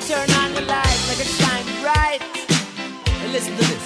turn on the light, make it shine bright. And listen to this.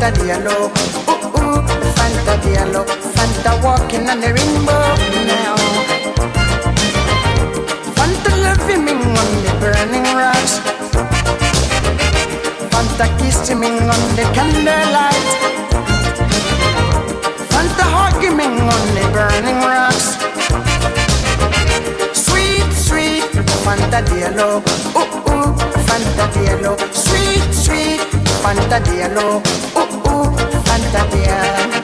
Fanta Diallo, ooh ooh, Fanta Diallo, Fanta walking on the rainbow now. Fanta loving me on the burning rocks. Fanta kissing me on the candlelight. Fanta hugging me on the burning rocks. Sweet, sweet, Fanta Diallo, ooh ooh, Fanta Diallo, sweet, sweet, Fanta Diallo, ooh ooh, Fanta.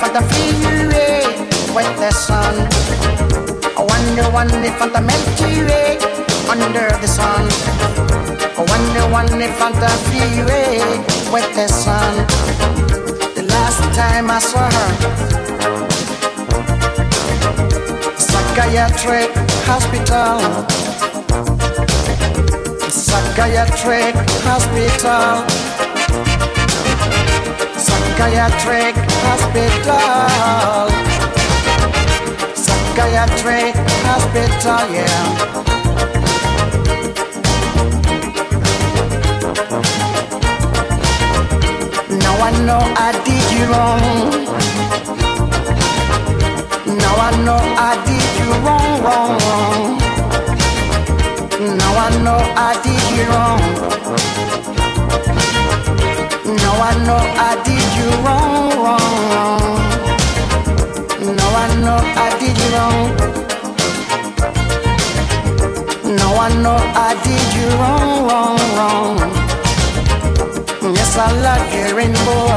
Fanta freeway, with the sun. Wonder, Fanta Milky Way, under the sun. Wonder, Fanta freeway, the sun. The last time I saw her. Psychiatric hospital. Psychiatric hospital. Psychiatric hospital. Psychiatric hospital, yeah. Now I know I did you wrong. Now I know I did you wrong, wrong, wrong. Now I know I did you wrong. Now I know I did you wrong, wrong, wrong. Now I know I did you wrong. Now I know I did you wrong, wrong, wrong. Yes, I love your rainbow.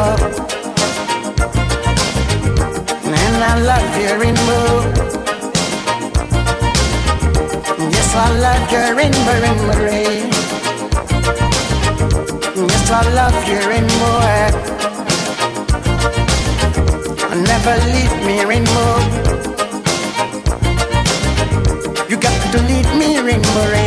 And I love your rainbow. Yes, I love your rainbow, rainbow ray. I love your rainbow. Never leave me, rainbow. You got to lead me, rainbow ray.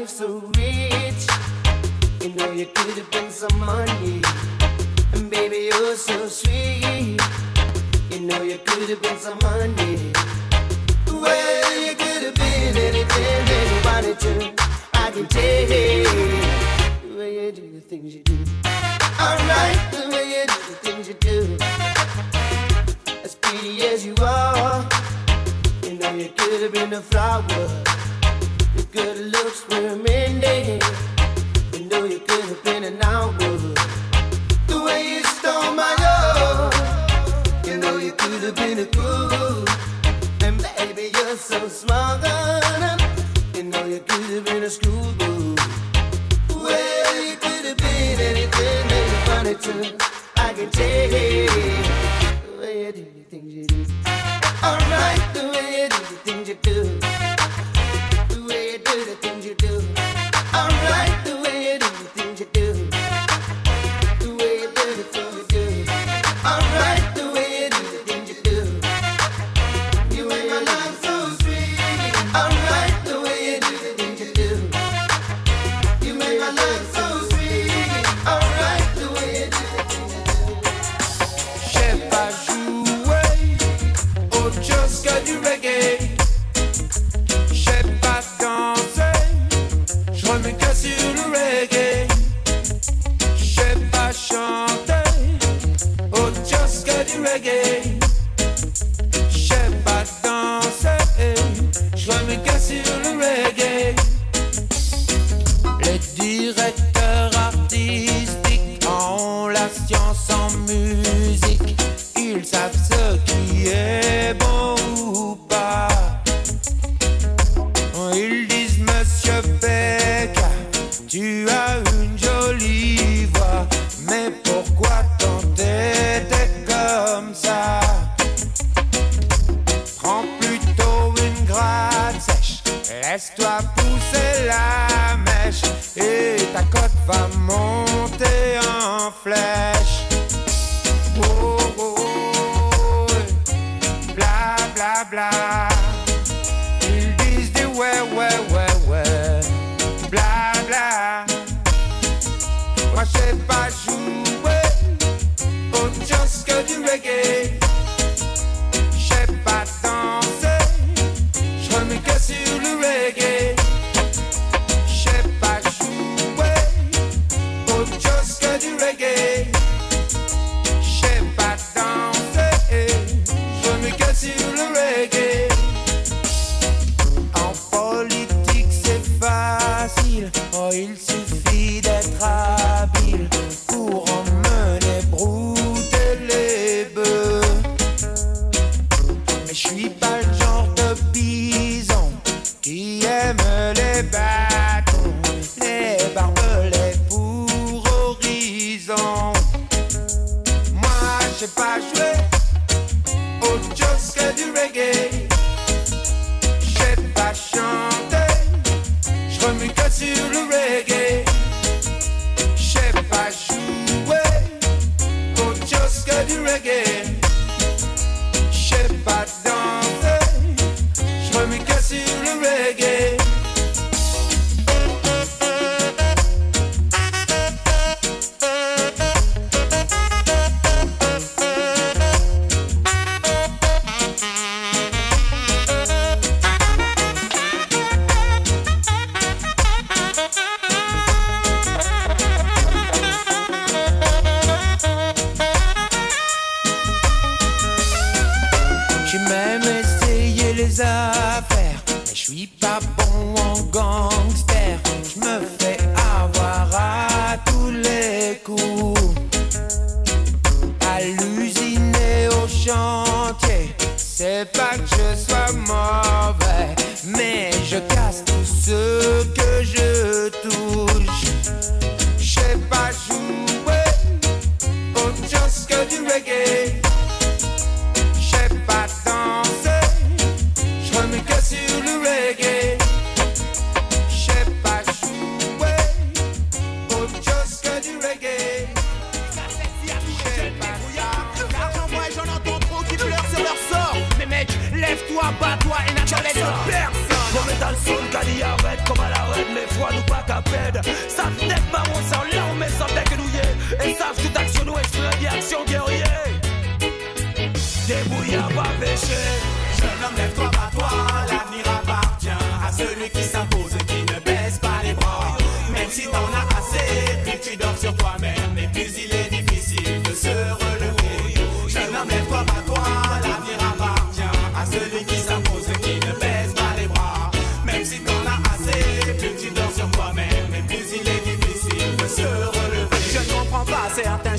life so rich. You know you could have been some money. And baby, you're so sweet. You know you could have been some money. Well, you could have been anything that you wanted to. I can tell. the way you do the things you do. Alright, the way you do the things you do. As pretty as you are, you know you could have been a flower good looks were mending. You know you could have been an outward. The way you stole my love. You know you could have been a fool. And baby, you're so smart. You know you could have been a schoolboy. Well, you could have been anything that you wanted to. I can take it. The way you do the things you do. Alright, the way you do the things you do. Let it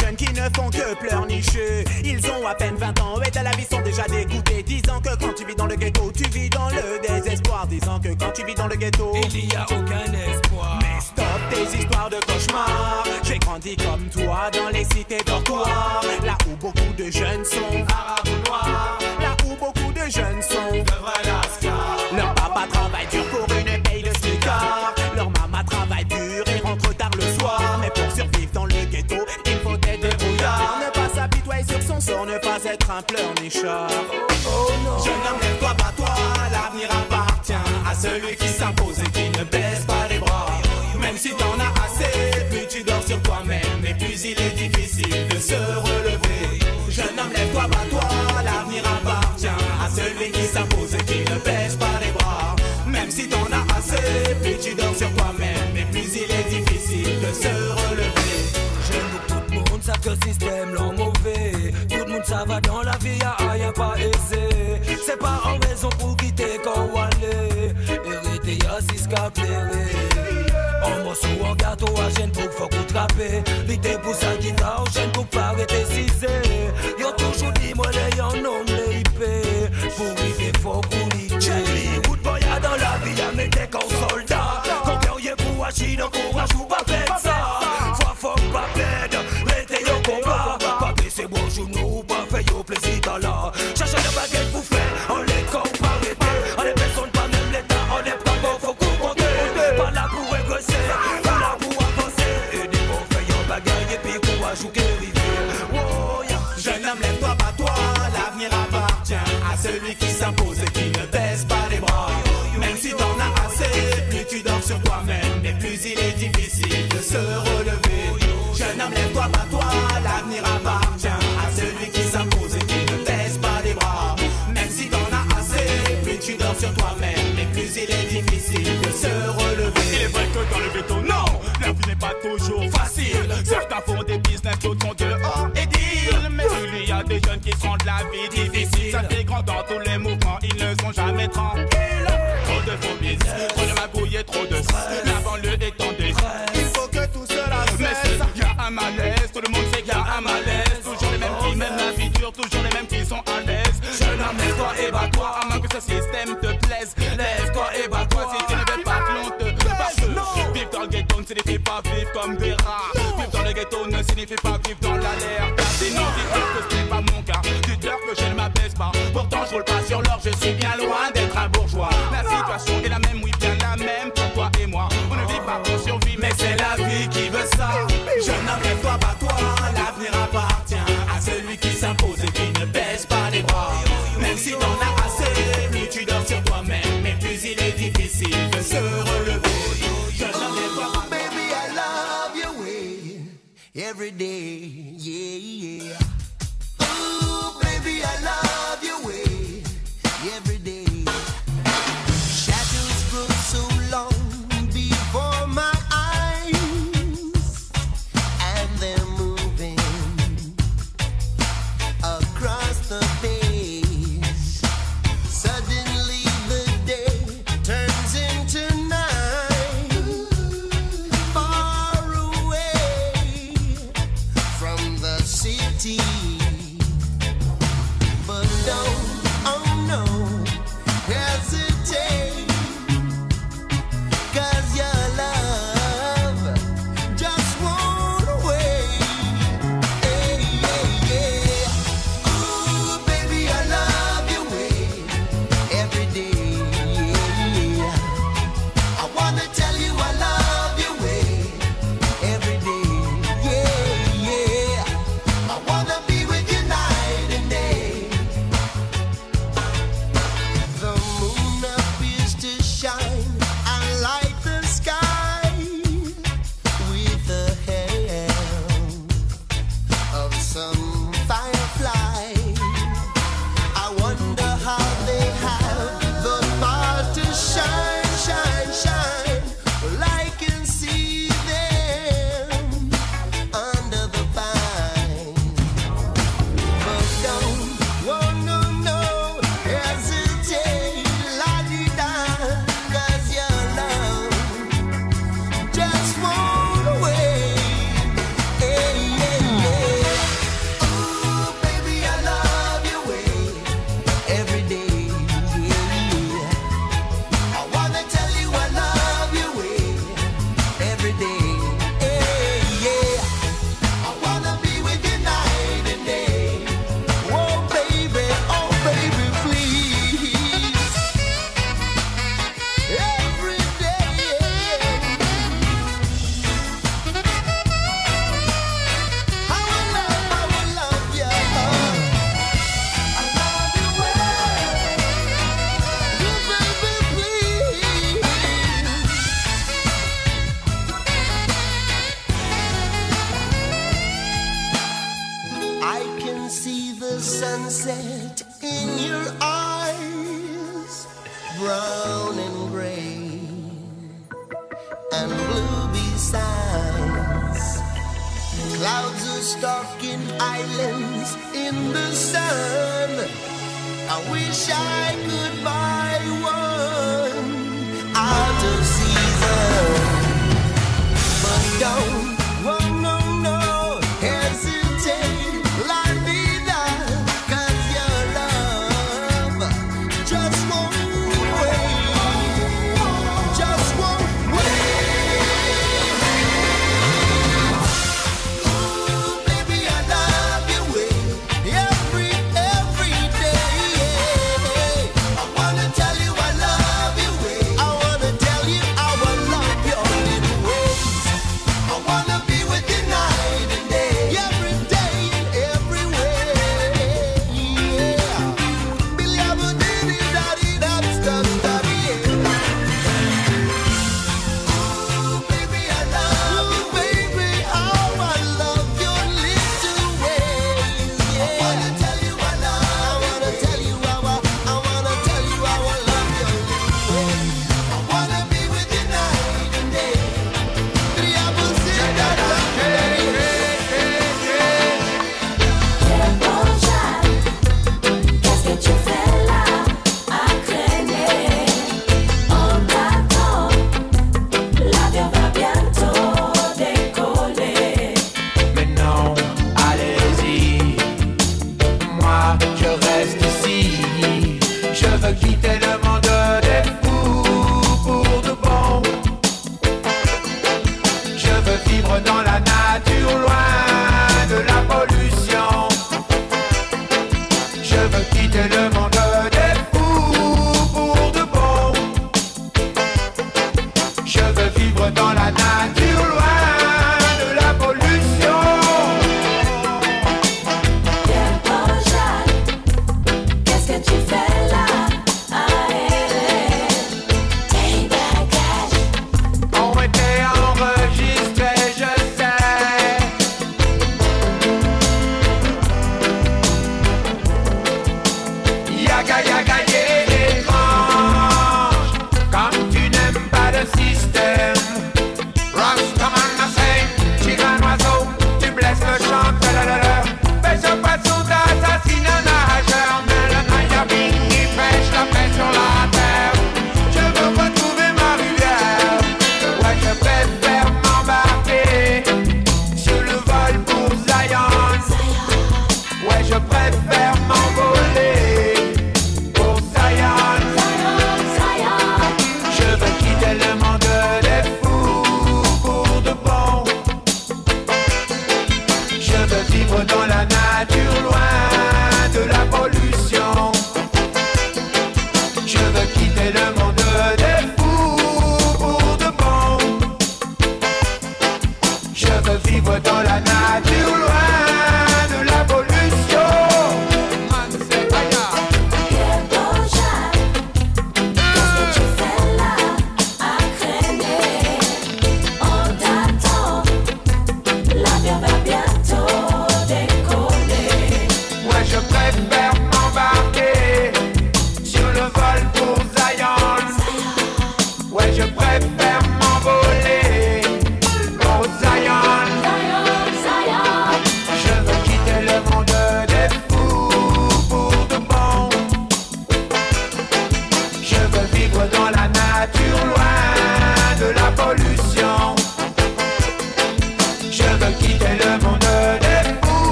jeunes qui ne font que pleurnicher. Ils ont à peine 20 ans et de la vie sont déjà dégoûtés. Disant que quand tu vis dans le ghetto, tu vis dans le désespoir. Disant que quand tu vis dans le ghetto, Il y a aucun espoir. mais stop tes histoires de cauchemars. J'ai grandi comme toi dans les cités dortoirs. Là où beaucoup de jeunes sont arabes ou noirs. Là où beaucoup de jeunes sont de un pleurnichard. Jeune homme, lève-toi, bats-toi, l'avenir appartient à celui qui s'impose et qui ne baisse pas les bras. Même si t'en as assez, plus tu dors sur toi-même et plus il est difficile de se relever. Jeune homme, lève-toi, bats-toi, l'avenir appartient à celui qui s'impose et qui ne baisse pas les bras. Même si t'en as assez, plus tu dors sur toi-même et plus il est difficile de se relever. J'aime tout le monde savent que le système ça va dans la vie, y'a rien pas aisé. C'est pas en raison pour quitter quand on allait. Hérité y'a six cap En morceau, en gâteau, à gêne pour faut qu'on trappe. L'idée pour sa celui qui s'impose et qui ne baisse pas les bras. Même si t'en as assez, plus tu dors sur toi-même et plus il est difficile de se relever. Jeune homme, lève-toi, bats-toi, l'avenir appartient à celui qui s'impose et qui ne baisse pas les bras. Même si t'en as assez, plus tu dors sur toi-même et plus il est difficile de se relever. Il est vrai que dans le béton, non, la vie n'est pas toujours facile. Certains font des business, d'autres sont dehors la vie difficile. Ça fait grand dans tous les mouvements, ils ne sont jamais tranquilles. Trop de phobie, trop de magouilles et trop de stress. La banlieue est en détresse. Il faut que tout cela Mais cesse. c'est y a un malaise, tout le monde sait qu'il y a un malaise. Toujours les mêmes qui mènent la vie dure, toujours les mêmes qui sont à l'aise. Jeune homme, lève-toi et bats-toi, à moins que ce système te plaise. Lève-toi et bats-toi si tu ne veux pas que l'on te que Vivre dans le ghetto ne signifie pas vivre comme des rats. Vivre dans le ghetto ne signifie pas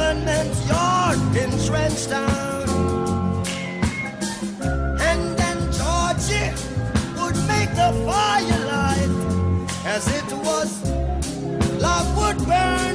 government's yard in Trenchtown. And then Georgie would make the firelight as it was love would burn.